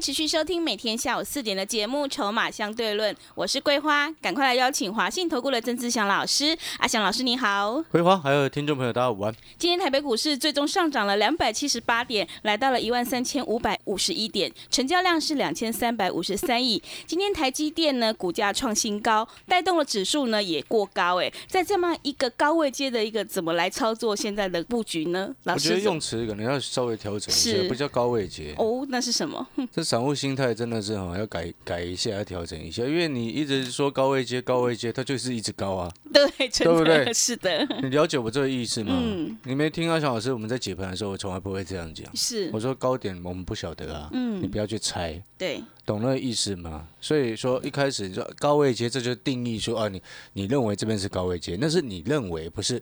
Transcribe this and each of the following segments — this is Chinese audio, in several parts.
持续收听每天下午四点的节目《筹码相对论》，我是桂花，赶快来邀请华信投顾的曾志祥老师。阿祥老师你好，桂花还有听众朋友大家午安。今天台北股市最终上涨了两百七十八点，来到了一万三千五百五十一点，成交量是两千三百五十三亿。今天台积电呢股价创新高，带动了指数呢也过高，哎，在这么一个高位阶的一个怎么来操作现在的布局呢？老师我觉得用词可能要稍微调整一是下，不叫高位阶。哦，那是什么？这散户心态真的是哈，要改改一下，要调整一下，因为你一直说高位接，高位接，它就是一直高啊。对，不对是的，你了解我这个意思吗？嗯你没听阿翔老师我们在解盘的时候，我从来不会这样讲。是我，说高点我们不晓得啊，嗯你不要去猜，对，懂那个意思吗？所以说一开始你说高位接，这就定义说啊，你你认为这边是高位接，那是你认为，不是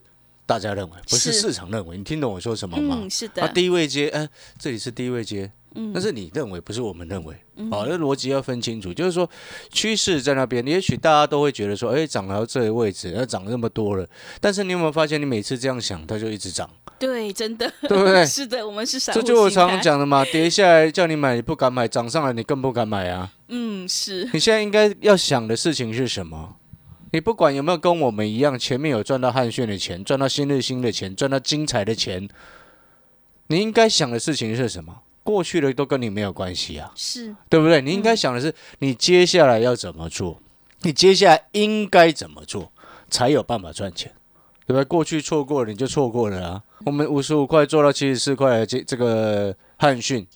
大家认为，不是是市场认为。你听懂我说什么吗？嗯，是的，啊，低位接，哎、这里是低位接，嗯但是你认为不是我们认为，好、那逻辑要分清楚。就是说，趋势在那边，也许大家都会觉得说，哎、涨到这个位置，要涨那么多了，但是你有没有发现，你每次这样想，它就一直涨，对，真的，对不对？是的，我们是散户这就我常常，讲的嘛，跌下来叫你买，你不敢买；涨上来你更不敢买啊。嗯，是，你现在应该要想的事情是什么？你不管有没有跟我们一样，前面有赚到汉逊的钱，赚到新日新的钱，赚到精彩的钱，你应该想的事情是什么？过去的都跟你没有关系啊，是，对不对？你应该想的是，你接下来要怎么做？你接下来应该怎么做，才有办法赚钱，对不对？过去错过了你就错过了啊。我们五十五块做到七十四块这这个汉讯，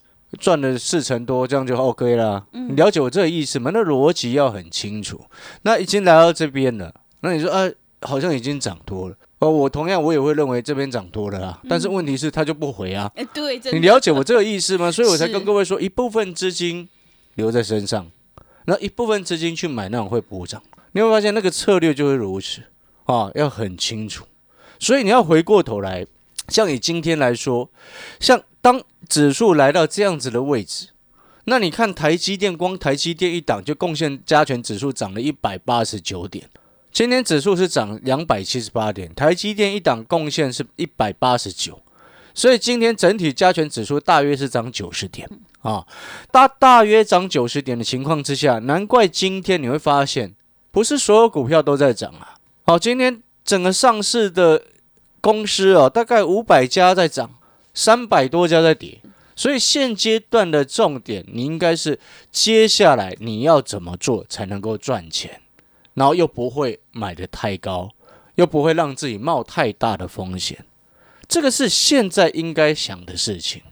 赚了四成多，这样就 OK 啦。你了解我这个意思吗？那逻辑要很清楚。那已经来到这边了，那你说啊，好像已经涨多了。哦，我同样我也会认为这边涨多了啊，但是问题是它就不回啊。哎，对，你了解我这个意思吗？所以我才跟各位说，一部分资金留在身上，那一部分资金去买那种会补涨。你会发现那个策略就会如此啊，要很清楚。所以你要回过头来，像以今天来说，像当指数来到这样子的位置，那你看台积电，光台积电一档就贡献加权指数涨了一百八十九点。今天指数是涨两百七十八点，台积电一档贡献是一百八十九，所以今天整体加权指数大约是涨九十点啊，大大约涨九十点的情况之下，难怪今天你会发现，不是所有股票都在涨啊。好，今天整个上市的公司哦，大概五百家在涨，三百多家在跌，所以现阶段的重点，你应该是接下来你要怎么做才能够赚钱，然后又不会买的太高，又不会让自己冒太大的风险。这个是现在应该想的事情，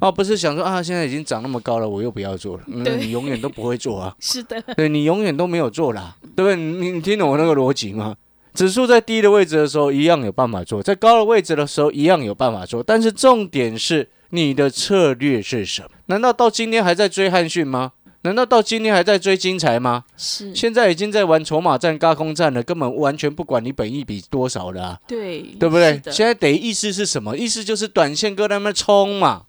啊、不是想说啊，现在已经涨那么高了，我又不要做了。那对你永远都不会做啊，是的，对你永远都没有做啦，对不对？你你听懂我那个逻辑吗？指数在低的位置的时候，一样有办法做；在高的位置的时候，一样有办法做。但是重点是你的策略是什么？难道到今天还在追汉逊吗？难道到今天还在追金财吗？是，现在已经在玩筹码战、加空战了，根本完全不管你本益比多少了啊！对，对不对现在得意思是什么？意思就是短线哥他们冲嘛，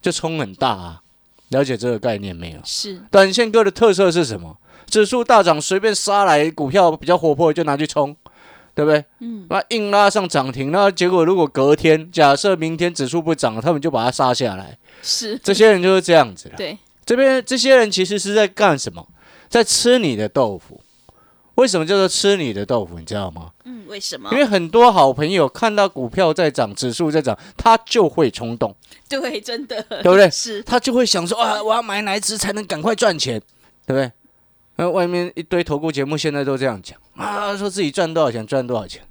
就冲很大啊。了解这个概念没有？是，短线哥的特色是什么？指数大涨，随便杀来，股票比较活泼就拿去冲，对不对？嗯，那硬拉上涨停，那结果如果隔天假设明天指数不涨了，他们就把它杀下来。是，这些人就是这样子的。对，这边这些人其实是在干什么？在吃你的豆腐。为什么叫做吃你的豆腐？你知道吗？嗯，为什么因？为很多好朋友看到股票在涨，指数在涨，他就会冲动，对，真的，对对不对 是，他就会想说啊，我要买哪一只才能赶快赚钱，对不对？那外面一堆投顾节目现在都这样讲啊，说自己赚多少钱，赚多少钱，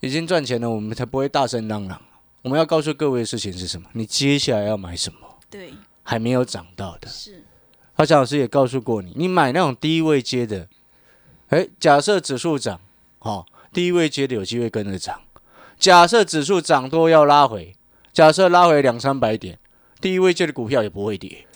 已经赚钱了，我们才不会大声嚷嚷。我们要告诉各位的事情是什么？你接下来要买什么？对，还没有涨到的。是，阿强老师也告诉过你，你买那种低位接的，哎，假设指数涨，好、低位接的有机会跟着涨。假设指数涨多要拉回，假设拉回两三百点，低位接的股票也不会跌。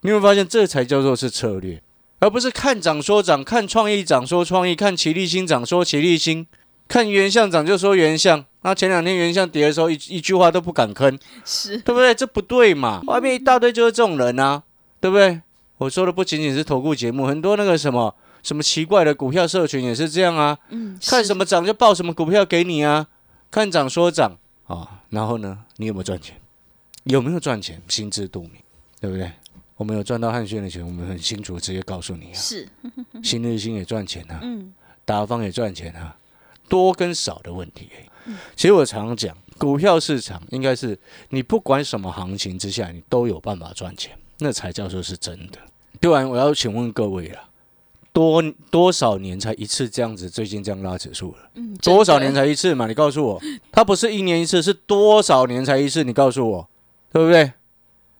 你会发现这才叫做是策略。而不是看涨说涨，看创意涨说创意，看齐力新涨说齐力新，看原相涨就说原相。那前两天原相跌的时候，一一句话都不敢吭，是对不对？这不对嘛！外面一大堆就是这种人啊，对不对？我说的不仅仅是投顾节目，很多那个什么什么奇怪的股票社群也是这样啊。嗯，看什么涨就报什么股票给你啊，看涨说涨啊，然后呢，你有没有赚钱？有没有赚钱？心知肚明，对不对？我们有赚到汉轩的钱，我们很清楚，直接告诉你啊。是，新日新也赚钱啊，嗯，达方也赚钱啊，多跟少的问题。其实我常常讲，股票市场应该是你不管什么行情之下，你都有办法赚钱，那才叫做是真的。对然，我要请问各位了，多多少年才一次这样子？最近这样拉指数了？嗯，多少年才一次嘛？你告诉我，它不是一年一次，是多少年才一次？你告诉我，对不对？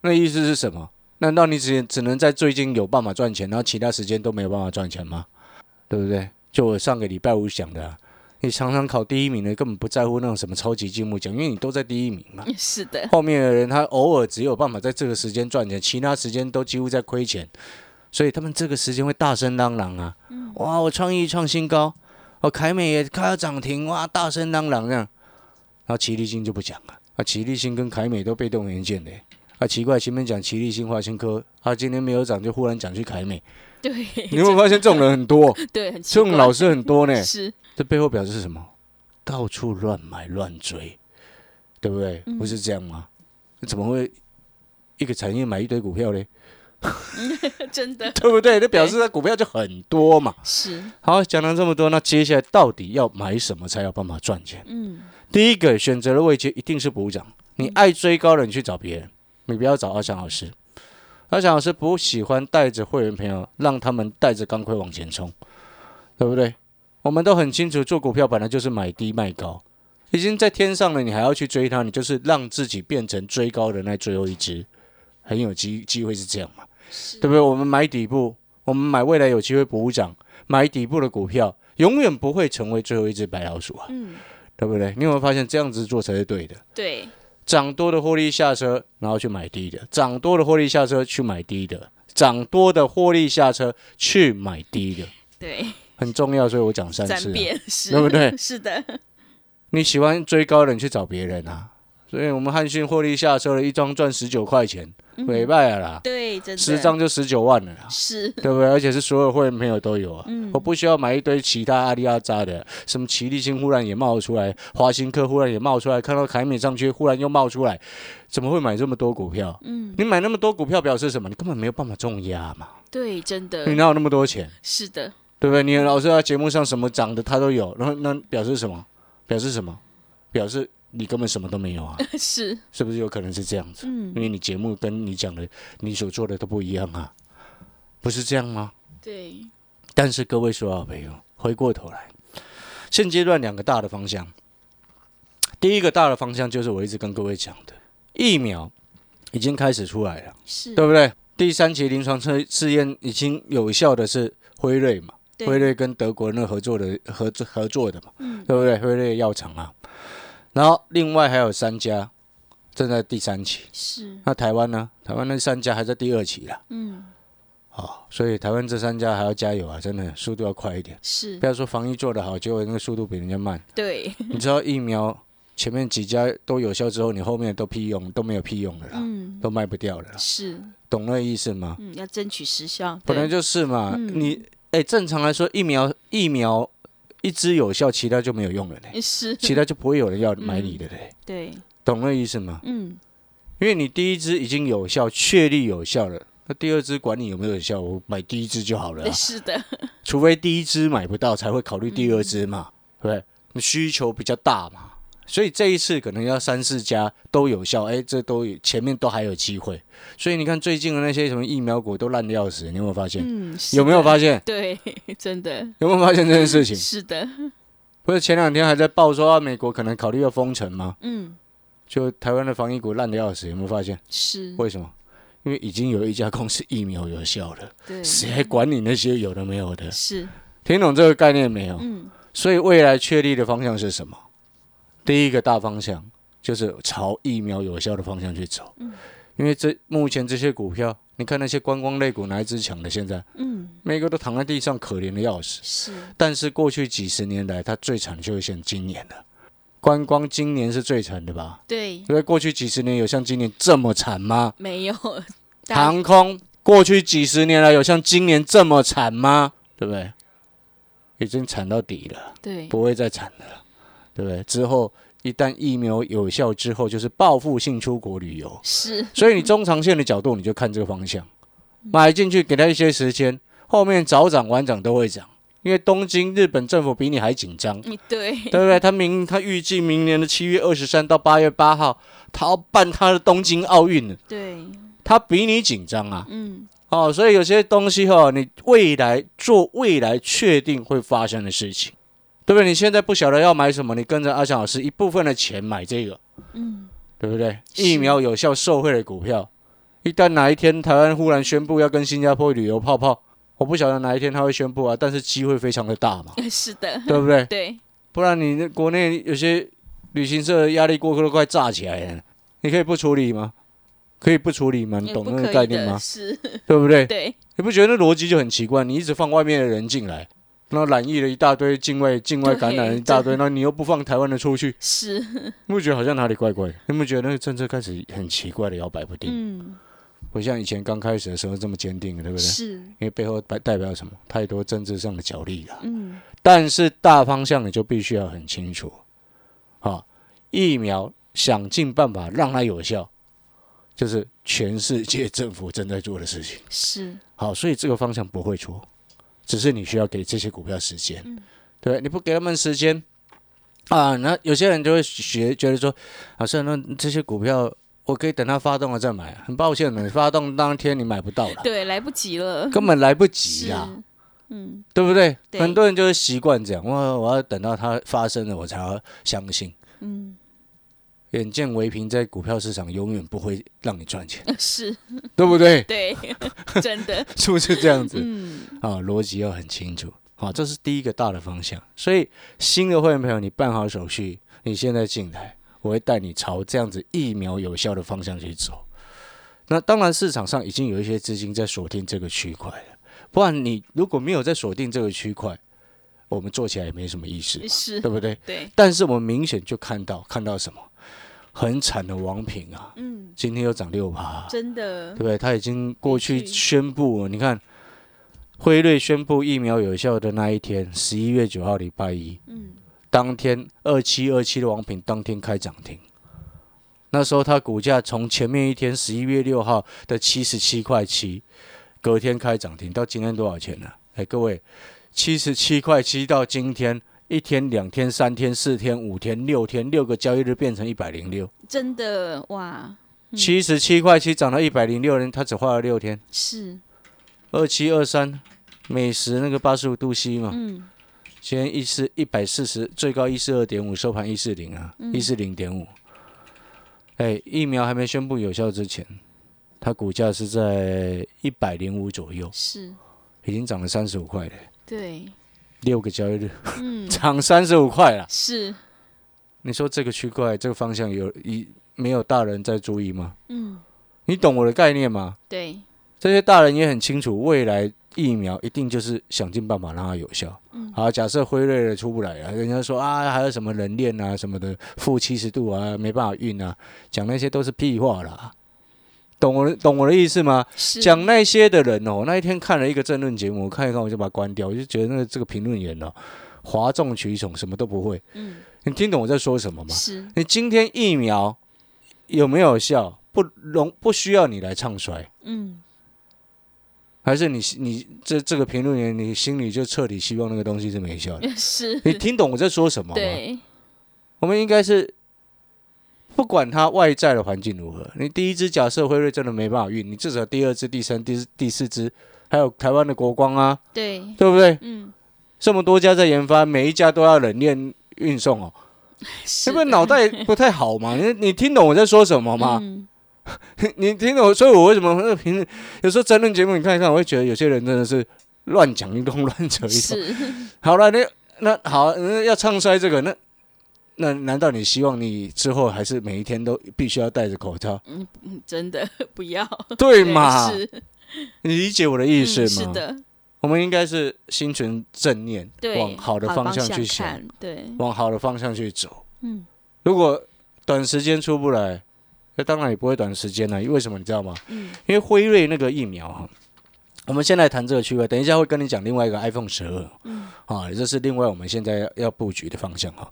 那意思是什么？难道你只只能在最近有办法赚钱，然后其他时间都没有办法赚钱吗？对不对？就我上个礼拜五讲的啊、你常常考第一名的，根本不在乎那种什么超级积木奖，因为你都在第一名嘛。是的，后面的人他偶尔只有办法在这个时间赚钱，其他时间都几乎在亏钱，所以他们这个时间会大声嚷嚷啊！哇，我创意创新高，哦，凯美也开到涨停，哇，大声嚷嚷这样。然后齐力新就不讲了，啊，齐力新跟凯美都被动元件的，啊，奇怪，前面讲奇力新、华新科，他、今天没有涨，就忽然讲去凯美，对，你有没有发现这种人很多？对，这种老师很多呢。是，这背后表示什么？到处乱买乱追，对不对？不是这样吗？怎么会一个产业买一堆股票嘞？真的对不对？那表示他股票就很多嘛。是，好，讲了这么多，那接下来到底要买什么才有办法赚钱？嗯，第一个选择的位阶一定是补涨。你爱追高的，你去找别人，你不要找阿翔老师。阿翔老师不喜欢带着会员朋友，让他们带着钢盔往前冲，对不对？我们都很清楚，做股票本来就是买低卖高，已经在天上了，你还要去追它，你就是让自己变成追高的那最后一只，很有机机会是这样嘛？对不对？我们买底部，我们买未来有机会补涨，买底部的股票，永远不会成为最后一只白老鼠啊，嗯，对不对？你有没有发现这样子做才是对的？对，涨多的获利下车，然后去买低的；涨多的获利下车去买低的；涨多的获利下车去买低的，对，很重要。所以我讲三三次、啊。对不对 是的，你喜欢追高的，你去找别人啊。所以我们汉讯获利下车了，一张赚十九块钱，美败了啦，对，真的十张就十九万了啦。是，对不对？而且是所有会员朋友都有啊。嗯我不需要买一堆其他阿里阿扎的，什么奇力新忽然也冒出来，华新科忽然也冒出来，看到凯美上去忽然又冒出来，怎么会买这么多股票？嗯，你买那么多股票表示什么？你根本没有办法重压嘛，对，真的你哪有那么多钱？是的，对不对？你老师在节目上什么涨的他都有，然后那表示什么？表示什么？表示你根本什么都没有啊，是，是不是有可能是这样子？嗯。因，为你节目跟你讲的、你所做的都不一样啊，不是这样吗？对，但是各位所有朋友，回过头来，现阶段两个大的方向，第一个大的方向就是我一直跟各位讲的，疫苗已经开始出来了，是，对不对？第三期临床测试验已经有效的是辉瑞嘛，辉瑞跟德国那合作的合作合作的嘛，嗯。对不对？辉瑞药厂啊，然后另外还有三家正在第三期，是，那台湾呢？台湾那三家还在第二期啦。嗯，哦，所以台湾这三家还要加油啊！真的，速度要快一点。是不，要说防疫做得好，结果那个速度比人家慢。对，你知道疫苗前面几家都有效之后，你后面都屁用都没有屁用的啦，嗯，都卖不掉了啦，是，懂那个意思吗？嗯，要争取时效，本来就是嘛，嗯你哎，正常来说，疫苗疫苗一支有效，其他就没有用了嘞，是，其他就不会有人要买你的嘞，对，懂那意思吗？嗯，因为你第一支已经有效，确立有效了。那第二支管你有没有有效，我买第一支就好了啊、是的，除非第一支买不到，才会考虑第二支嘛，对不对？你需求比较大嘛，所以这一次可能要三四家都有效，哎，这都有前面都还有机会。所以你看最近的那些什么疫苗股都烂的要死，你有没有发现？嗯，是有没有发现？对，真的有没有发现这件事情？是的，不是前两天还在报说啊，美国可能考虑要封城吗？嗯，就台湾的防疫股烂的要死，有没有发现？是，为什么？因为已经有一家公司疫苗有效了，对，谁还管你那些有的没有的？是，听懂这个概念没有？嗯，所以未来确立的方向是什么？第一个大方向就是朝疫苗有效的方向去走。因为这目前这些股票你看那些观光类股哪一只强的？现在嗯，每个都躺在地上，可怜的要死。是，但是过去几十年来，它最惨就是像今年了。观光今年是最惨的吧？对，因为过去几十年有像今年这么惨吗？没有，大航空过去几十年来有像今年这么惨吗？对不对？已经惨到底了，对，不会再惨了，对不对？之后一旦疫苗有效之后，就是报复性出国旅游。是，所以你中长线的角度，你就看这个方向，买进去给他一些时间，后面早涨晚涨都会涨，因为东京日本政府比你还紧张，嗯，对，对不对？他明他预计明年的七月二十三到八月八号，他要办他的东京奥运了，对，他比你紧张啊。嗯，哦，所以有些东西哈、你未来做未来确定会发生的事情，对不对？你现在不晓得要买什么，你跟着阿强老师一部分的钱买这个，嗯，对不对？疫苗有效受惠的股票，一旦哪一天台湾忽然宣布要跟新加坡旅游泡泡，我不晓得哪一天他会宣布啊，但是机会非常的大嘛，是的，对不对？对，不然你那国内有些旅行社压力过都快炸起来了，你可以不处理吗？可以不处理吗？你懂那个概念吗？是，对不对？对，你不觉得那逻辑就很奇怪？你一直放外面的人进来，然后染疫了一大堆境外境外感染一大堆，那你又不放台湾的出去，是，你不觉得好像哪里怪怪的？你有没有觉得那个政策开始很奇怪的摇摆不定？嗯，不像以前刚开始的时候这么坚定，对不对？是，因为背后代代表什么？太多政治上的角力了。嗯，但是大方向你就必须要很清楚，啊，疫苗想尽办法让它有效，就是全世界政府正在做的事情。是，好，所以这个方向不会错，只是你需要给这些股票时间，对，你不给他们时间啊，那有些人就会学觉得说，老师，那这些股票我可以等它发动了再买，很抱歉的，你发动当天你买不到了，对，来不及了，根本来不及呀啊，，嗯，对不对？对。很多人就是习惯这样，我我要等到它发生了我才要相信。嗯，眼见为凭，在股票市场永远不会让你赚钱，是，对不对？对，真的，是不是这样子？嗯，啊，逻辑要很清楚。好，这是第一个大的方向。所以新的会员朋友，你办好手续，你现在进来，我会带你朝这样子疫苗有效的方向去走。那当然，市场上已经有一些资金在锁定这个区块了，不然你如果没有在锁定这个区块，我们做起来也没什么意思，是，对不对？对，但是我们明显就看到看到什么很惨的王品啊，嗯，今天又涨六趴，真的。对，不对？他已经过去宣布了，你看，辉瑞宣布疫苗有效的那一天，十一月九号礼拜一，嗯，当天二七二七的王品当天开涨停。那时候它股价从前面一天十一月六号的七十七块七，隔天开涨停，到今天多少钱呢？哎，各位，七十七块七到今天一天、两天、三天、四天、五天、六天，六个交易日变成一百零六，真的，哇，嗯。七十七块七涨到一百零六，人他只花了六天。是，二七二三，美食那个八十五度 C 嘛，嗯，今天一四一百四十，最高一四二点五，收盘一四零啊，一四零点五。哎，疫苗还没宣布有效之前，它股价是在一百零五左右，是，已经涨了三十五块了，对，六个交易日嗯，涨三十五块了。是，你说这个区块这个方向有一没有大人在注意吗？嗯，你懂我的概念吗？对，这些大人也很清楚，未来疫苗一定就是想尽办法让它有效。嗯好，假设辉瑞的出不来啊，人家说啊，还有什么冷链啊什么的，负七十度啊，没办法运啊，讲那些都是屁话啦。懂我的懂我的意思吗？讲那些的人哦，那一天看了一个政论节目，我看一看我就把它关掉，我就觉得那个这个评论员哦，哗众取宠，什么都不会。嗯，你听懂我在说什么吗？是，你今天疫苗有没有效？不容不需要你来唱衰。嗯，还是你你这这个评论员，你心里就彻底希望那个东西是没效的？是，你听懂我在说什么吗？对，我们应该是不管它外在的环境如何，你第一只假设辉瑞真的没办法运，你至少第二只、第三、第四第四只，还有台湾的国光啊，对，对不对？嗯，这么多家在研发，每一家都要冷链运送哦，是不是脑袋不太好嘛？你你听懂我在说什么吗？嗯，你听懂？所以我为什么那个评论有时候争论节目，你看一看，我会觉得有些人真的是乱讲一通、乱扯一通。好了，那那好，那要唱衰这个，那那难道你希望你之后还是每一天都必须要戴着口罩？嗯，真的不要。对嘛？是，你理解我的意思吗？嗯是的，我们应该是心存正念，往好的方向去想，对，往好的方向去走。嗯如果短时间出不来，那当然也不会短时间了。为什么你知道吗？嗯，因为辉瑞那个疫苗哈，我们先来谈这个区块，等一下会跟你讲另外一个 iPhone 十二，嗯，啊，这是另外我们现在要要布局的方向哈。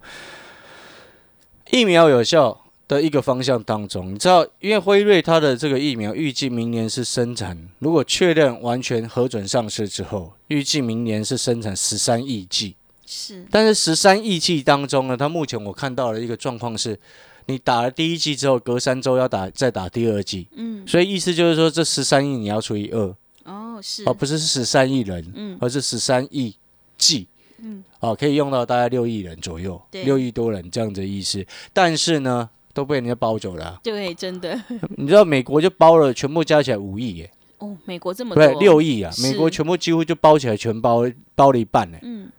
疫苗有效的一个方向当中，你知道，因为辉瑞它的这个疫苗预计明年是生产，如果确认完全核准上市之后，预计明年是生产十三亿剂。是，但是十三亿剂当中呢，它目前我看到的一个状况是，你打了第一剂之后，隔三周要打再打第二剂，嗯，所以意思就是说，这十三亿你要除以二，哦，是，而不是十三亿人，嗯。而是十三亿剂，嗯，哦，可以用到大概六亿人左右，对六亿多人这样子的意思。但是呢，都被人家包走了啊、对，真的，你知道美国就包了，全部加起来五亿耶，哦，美国这么多，对，六亿啊，美国全部几乎就包起来，全包包了一半呢。嗯，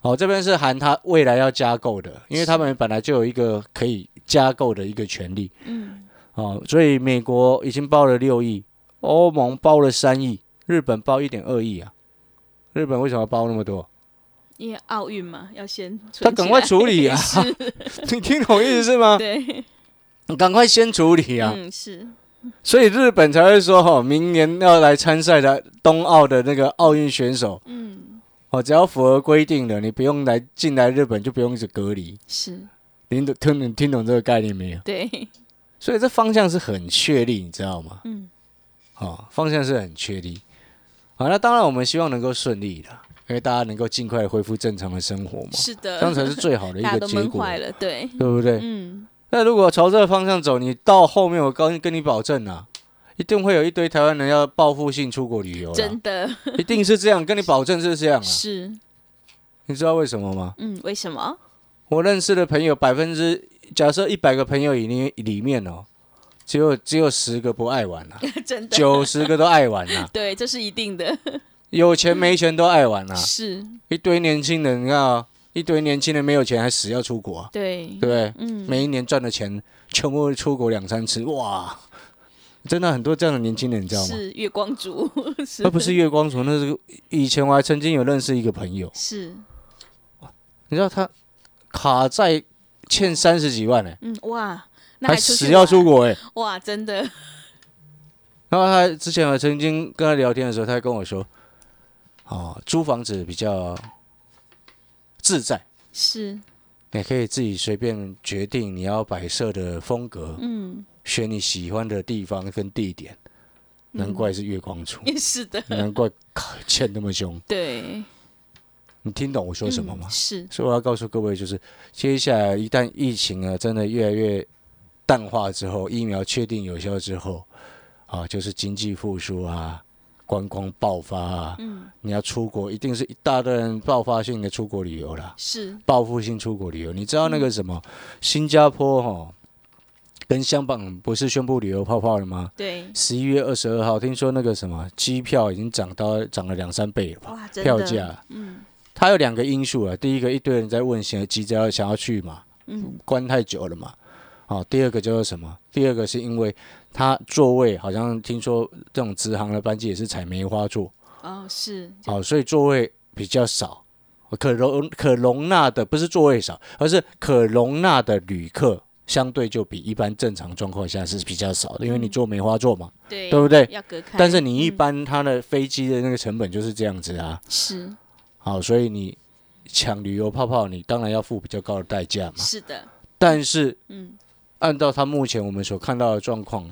哦，这边是含他未来要加购的，因为他们本来就有一个可以加购的一个权利。嗯，哦，所以美国已经包了六亿，欧盟包了三亿，日本包一点二亿啊。日本为什么要包那么多？因为奥运嘛，要先他赶快处理啊！你听懂意思是吗？对，你赶快先处理啊！嗯，是，所以日本才会说，哈、明年要来参赛的冬奥的那个奥运选手，嗯，哦，只要符合规定的，你不用来进来日本就不用一直隔离。是，您懂听懂听懂这个概念没有？对，所以这方向是很确立，你知道吗？嗯，哦，方向是很确立。好，那当然我们希望能够顺利的，因为大家能够尽快恢复正常的生活嘛，是的，这样才是最好的一个结果，坏了，对，对不对？嗯，那如果朝这个方向走，你到后面我跟跟你保证啊，一定会有一堆台湾人要报复性出国旅游真的。一定是这样，跟你保证是这样啊。是，你知道为什么吗？嗯，为什么？我认识的朋友百分之假设一百个朋友里面里面哦，只有只有十个不爱玩啊，真的，九十个都爱玩啊，对，这是一定的，有钱没钱都爱玩啊。是，一堆年轻人，你看啊，一堆年轻人没有钱还死要出国啊，对。对，不对？嗯，每一年赚的钱全部出国两三次，哇！真的很多这样的年轻人，你知道吗？是月光族，是。那不是月光族，那是以前我还曾经有认识一个朋友，是，你知道他卡债欠三十几万呢、嗯，哇，那还死要出玩，国哎、哇，真的，然后他之前我曾经跟他聊天的时候，他还跟我说，哦，租房子比较自在，是，你可以自己随便决定你要摆设的风格，嗯，选你喜欢的地方跟地点。难怪是月光族，也 是的，难怪卡欠那么凶。对，你听懂我说什么吗？嗯？是，所以我要告诉各位，就是接下来一旦疫情啊真的越来越淡化之后，疫苗确定有效之后，啊，就是经济复苏啊，观光爆发啊，嗯，你要出国，一定是一大堆人爆发性的出国旅游啦，是，报复性出国旅游。你知道那个什么，新加坡哈、跟香港不是宣布旅游泡泡了吗？对，十一月二十二号，听说那个什么机票已经涨到涨了两三倍了吧？票价，嗯它有两个因素啊。第一个，一堆人在问，想急着要想要去嘛，嗯，关太久了嘛。哦，第二个叫做什么？第二个是因为它座位好像听说这种直航的班机也是采梅花座，哦，是，好哦，所以座位比较少，可容可容纳的不是座位少，而是可容纳的旅客相对就比一般正常状况下是比较少的，因为你坐梅花座嘛，对，对不对？要隔开，但是你一嗯般它的飞机的那个成本就是这样子啊，是。好，所以你抢旅游泡泡，你当然要付比较高的代价嘛。是的，但是嗯，按照他目前我们所看到的状况，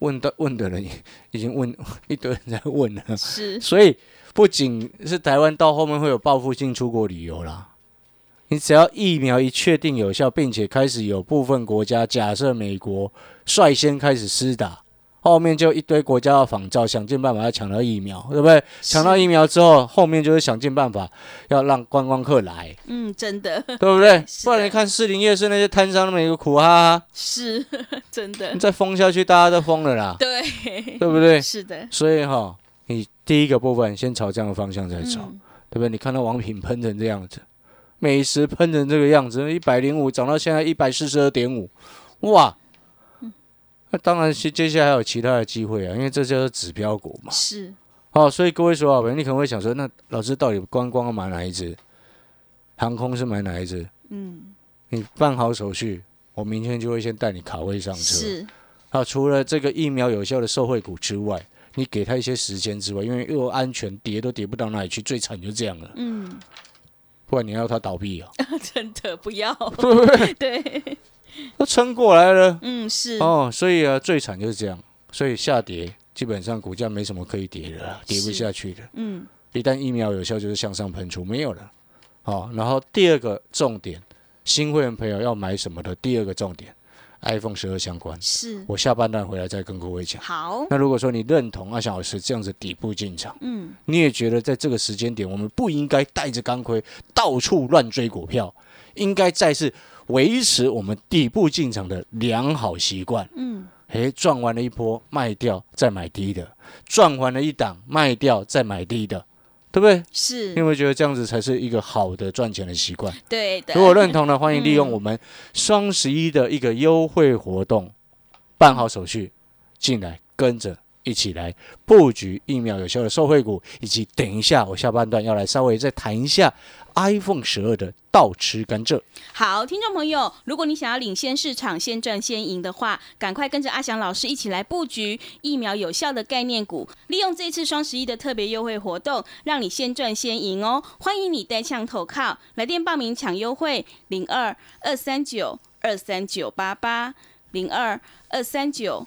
问的问的人已已经问 一堆人在问了，是，所以不仅是台湾到后面会有报复性出国旅游啦，你只要疫苗一确定有效，并且开始有部分国家，假设美国率先开始施打。后面就一堆国家要仿照，想尽办法要抢到疫苗，对不对？抢到疫苗之后，后面就是想尽办法要让观光客来，嗯，真的对不对？不然你看士林夜市那些摊商那么一个苦哈哈，是 真的你，再封下去，大家都疯了啦，对，对不对？是的，所以哈，你第一个部分先朝这样的方向在走，嗯对不对？你看到王品喷成这样子，美食喷成这个样子，一百零五涨到现在一百四十二点五，哇！那当然，接接下来还有其他的机会啊，因为这叫做指标股嘛。是，哦，所以各位说好朋友，你可能会想说，那老师到底观光要买哪一只？航空是买哪一只？嗯，你办好手续，我明天就会先带你卡位上车。是，啊，除了这个疫苗有效的受惠股之外，你给他一些时间之外，因为又安全，跌都跌不到哪里去，最惨就这样了。嗯，不然你要他倒闭啊？真的不要？对，都撑过来了嗯，是，哦，所以啊，最惨就是这样。所以下跌基本上股价没什么可以跌的啦，跌不下去的。嗯，一旦疫苗有效，就是向上喷出，没有了。好、然后第二个重点，新会员朋友要买什么的？第二个重点，iPhone 十二相关。是，我下半段回来再跟各位讲。好，那如果说你认同阿翔老师这样子底部进场，嗯，你也觉得在这个时间点，我们不应该带着钢盔到处乱追股票，应该再是维持我们底部进场的良好习惯。嗯，诶，赚完了一波卖掉再买低的，赚完了一档卖掉再买低的，对不对？是你，有没有觉得这样子才是一个好的赚钱的习惯？对的，如果认同的，欢迎利用嗯我们双十一的一个优惠活动，办好手续进来，跟着一起来布局疫苗有效的受惠股，以及等一下我下半段要来稍微再谈一下 iPhone 十二的倒吃甘蔗。好，听众朋友，如果你想要领先市场、先赚先赢的话，赶快跟着阿翔老师一起来布局疫苗有效的概念股，利用这次双十一的特别优惠活动，让你先赚先赢哦！欢迎你带枪投靠，来电报名抢优惠，零二二三九二三九八八，零二二三九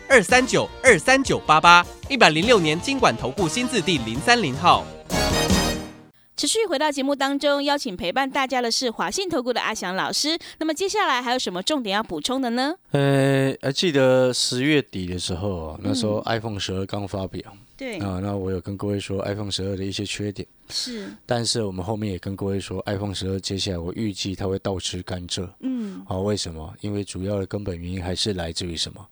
二三九二三九八八，一百零六年经管投顾新字第零三零号。持续回到节目当中，邀请陪伴大家的是华信投顾的阿翔老师。那么接下来还有什么重点要补充的呢？呃，还记得十月底的时候啊，那时候 iPhone 十二刚发表对，啊，那我有跟各位说 iPhone 十二的一些缺点，是，但是我们后面也跟各位说 iPhone 十二接下来我预计它会倒吃甘蔗。嗯，啊，为什么？因为主要的根本原因还是来自于什么？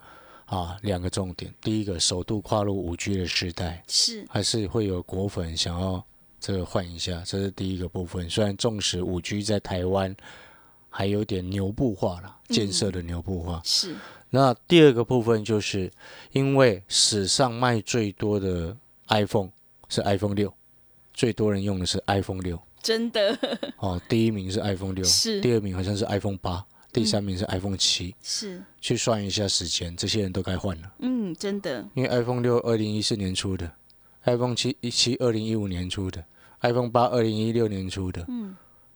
啊，两个重点。第一个，首度跨入五 G 的时代，是，还是会有果粉想要这个换一下，这是第一个部分。虽然纵使五 G 在台湾还有点牛步化了，建设的牛步化。是，那第二个部分就是因为史上卖最多的 iPhone 是 iPhone 六，最多人用的是 iPhone 六。真的哦，第一名是 iPhone 六，是第二名好像是 iPhone 八，第三名是 iPhone 七、是，去算一下时间，这些人都该换了，嗯，真的。因为 iPhone 六二零一四年出的，iPhone 七一七二零一五年出的，iPhone 八二零一六年出的，嗯，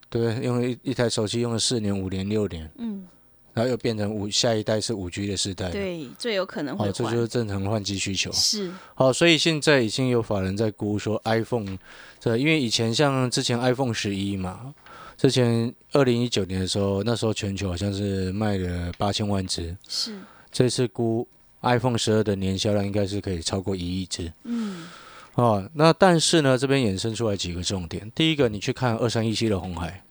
对不对？用一一台手机用了四年、五年、六年，嗯，然后又变成五下一代是五 G 的时代，对，最有可能会哦，这，就是正常的换机需求。是，好，所以现在已经有法人在估说 iPhone，这因为以前像之前 iPhone 十一嘛，之前二零一九年的时候，那时候全球好像是卖了八千万只，是，这次估 iPhone 十二的年销量应该是可以超过一亿只。嗯，哦，那但是呢，这边衍生出来几个重点，第一个你去看二三一七的红海，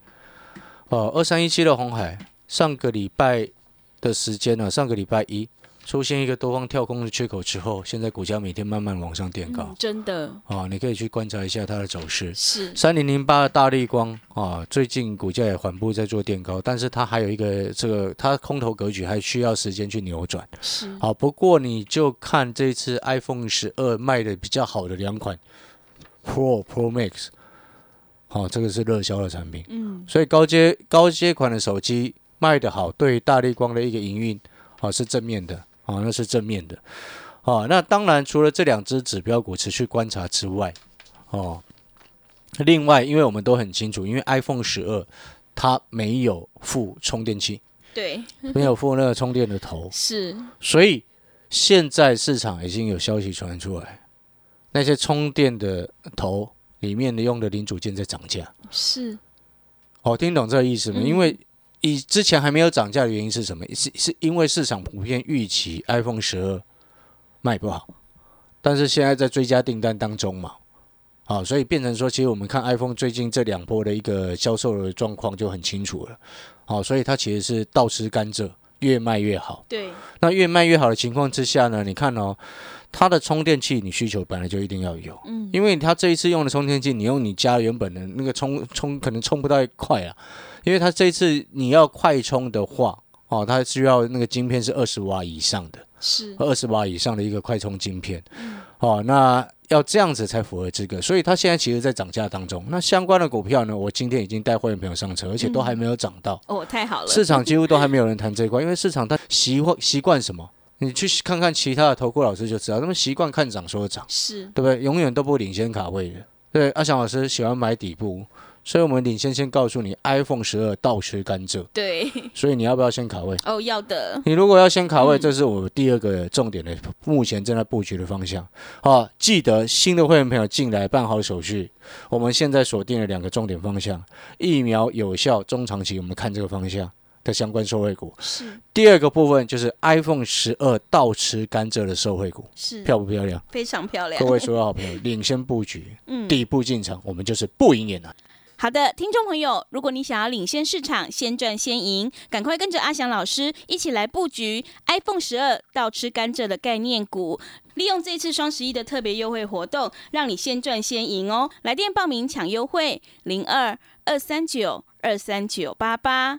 哦，二三一七的红海上个礼拜的时间呢，上个礼拜一出现一个多方跳空的缺口之后，现在股价每天慢慢往上垫高。嗯真的。啊，你可以去观察一下它的走势。是，三零零八的大力光啊，最近股价也缓步在做垫高，但是它还有一个这个它空头格局还需要时间去扭转。是，好，不过你就看这次 iPhone 十二卖的比较好的两款 Pro Pro Max，好、这个是热销的产品，嗯，所以高阶高阶款的手机卖得好，对于大力光的一个营运啊是正面的啊，那是正面的。哦，那当然除了这两只指标股持续观察之外，哦，另外因为我们都很清楚，因为 iPhone 十二它没有附充电器，对，没有附那个充电的头，是，所以现在市场已经有消息传出来，那些充电的头里面的用的零组件在涨价。是，哦，听懂这个意思吗？嗯因为以之前还没有涨价的原因是什么？是是因为市场普遍预期 iPhone 十二卖不好，但是现在在追加订单当中嘛，好，所以变成说，其实我们看 iPhone 最近这两波的一个销售的状况就很清楚了，好，所以它其实是倒吃甘蔗，越卖越好。对，那越卖越好的情况之下呢，你看哦，它的充电器你需求本来就一定要有，嗯，因为它这一次用的充电器，你用你家原本的那个充充可能充不到快啊，因为它这一次你要快充的话，哦，它需要那个晶片是二十瓦以上的，是，二十瓦以上的一个快充晶片，哦，那要这样子才符合资格，所以它现在其实在涨价当中。那相关的股票呢，我今天已经带会员朋友上车，而且都还没有涨到，哦，太好了，市场几乎都还没有人谈这一块，因为市场它习惯习惯什么？你去看看其他的投顾老师就知道，他们习惯看涨说涨。是，对不对？永远都不领先卡位的。对，阿翔老师喜欢买底部，所以我们领先先告诉你，iPhone 十二倒吃甘蔗，对，所以你要不要先卡位？哦，要的，你如果要先卡位，嗯这是我第二个重点的，目前正在布局的方向。好，记得新的会员朋友进来办好手续，我们现在锁定了两个重点方向：疫苗有效中长期，我们看这个方向的相关受惠股。是第二个部分就是 iPhone 十二倒吃甘蔗的受惠股，是，漂不漂亮？非常漂亮各，位所有好朋友，领先布局，嗯底部进场，我们就是不赢也难。好的，听众朋友，如果你想要领先市场，先赚先赢，赶快跟着阿翔老师一起来布局 iPhone 十二倒吃甘蔗的概念股。利用这次双十一的特别优惠活动，让你先赚先赢哦！来电报名抢优惠，零二二三九二三九八八